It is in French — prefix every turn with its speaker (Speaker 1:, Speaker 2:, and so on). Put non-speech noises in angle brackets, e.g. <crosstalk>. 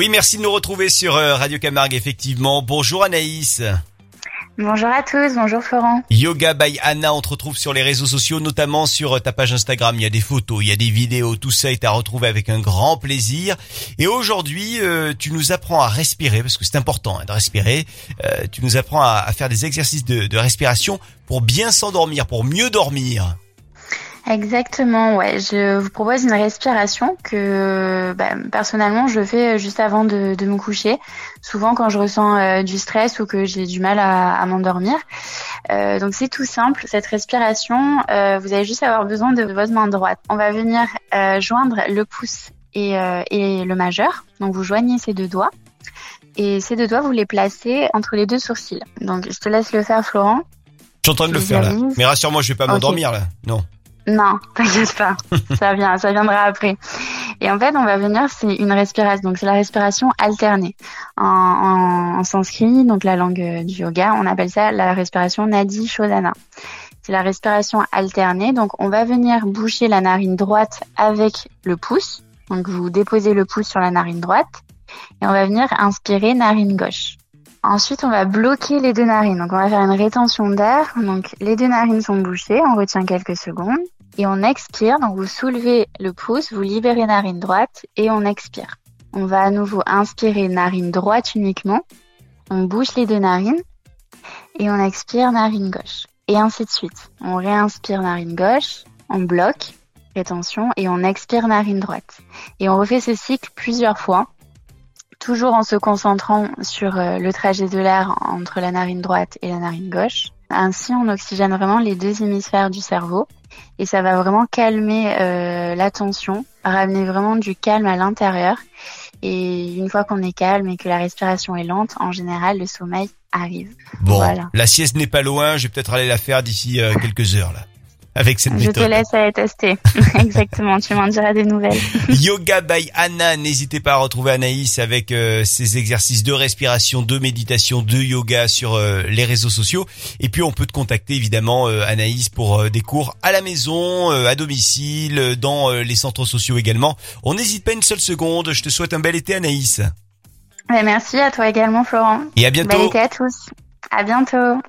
Speaker 1: Oui, merci de nous retrouver sur euh, Radio Camargue, effectivement. Bonjour Anaïs.
Speaker 2: Bonjour à tous, bonjour Florent.
Speaker 1: Yoga by Anna, on te retrouve sur les réseaux sociaux, notamment sur euh, ta page Instagram. Il y a des photos, il y a des vidéos, tout ça est à retrouver avec un grand plaisir. Et aujourd'hui, euh, tu nous apprends à respirer, parce que c'est important hein, de respirer. Euh, tu nous apprends à, à faire des exercices de, de respiration pour bien s'endormir, pour mieux dormir.
Speaker 2: Exactement, ouais. Je vous propose une respiration que bah, personnellement je fais juste avant de, de me coucher. Souvent quand je ressens euh, du stress ou que j'ai du mal à, à m'endormir. Euh, donc c'est tout simple. Cette respiration, euh, vous allez juste avoir besoin de votre main droite. On va venir euh, joindre le pouce et, euh, et le majeur. Donc vous joignez ces deux doigts. Et ces deux doigts, vous les placez entre les deux sourcils. Donc je te laisse le faire, Florent.
Speaker 1: Je suis en train de le faire là. Mais rassure-moi, je vais pas m'endormir là. Non.
Speaker 2: Non, <laughs> t'inquiète pas, ça vient, ça viendra après. Et en fait, on va venir, c'est une respiration, donc c'est la respiration alternée. En, sanskrit, donc la langue euh, du yoga, on appelle ça la respiration Nadi Shodhana. C'est la respiration alternée, donc on va venir boucher la narine droite avec le pouce. Donc vous déposez le pouce sur la narine droite et on va venir inspirer narine gauche. Ensuite, on va bloquer les deux narines. Donc, on va faire une rétention d'air. Donc, les deux narines sont bouchées. On retient quelques secondes. Et on expire. Donc, vous soulevez le pouce, vous libérez narine droite et on expire. On va à nouveau inspirer narine droite uniquement. On bouche les deux narines et on expire narine gauche. Et ainsi de suite. On réinspire narine gauche, on bloque, rétention, et on expire narine droite. Et on refait ce cycle plusieurs fois toujours en se concentrant sur euh, le trajet de l'air entre la narine droite et la narine gauche. Ainsi, on oxygène vraiment les deux hémisphères du cerveau et ça va vraiment calmer euh, la tension, ramener vraiment du calme à l'intérieur. Et une fois qu'on est calme et que la respiration est lente, en général, le sommeil arrive.
Speaker 1: Bon,
Speaker 2: Voilà.
Speaker 1: la sieste n'est pas loin. Je vais peut-être aller la faire d'ici euh, quelques heures là. Avec cette
Speaker 2: Je te
Speaker 1: méthode.
Speaker 2: laisse aller tester. <laughs> Exactement, tu m'en diras des nouvelles. <laughs>
Speaker 1: Yoga by Anna, n'hésitez pas à retrouver Anaïs avec euh, ses exercices de respiration, de méditation, de yoga sur euh, les réseaux sociaux. Et puis on peut te contacter évidemment euh, Anaïs pour des cours à la maison, à domicile, dans les centres sociaux également. On n'hésite pas une seule seconde. Je te souhaite un bel été Anaïs.
Speaker 2: Merci à toi également, Florent.
Speaker 1: Et à bientôt.
Speaker 2: Bel été à tous. À bientôt.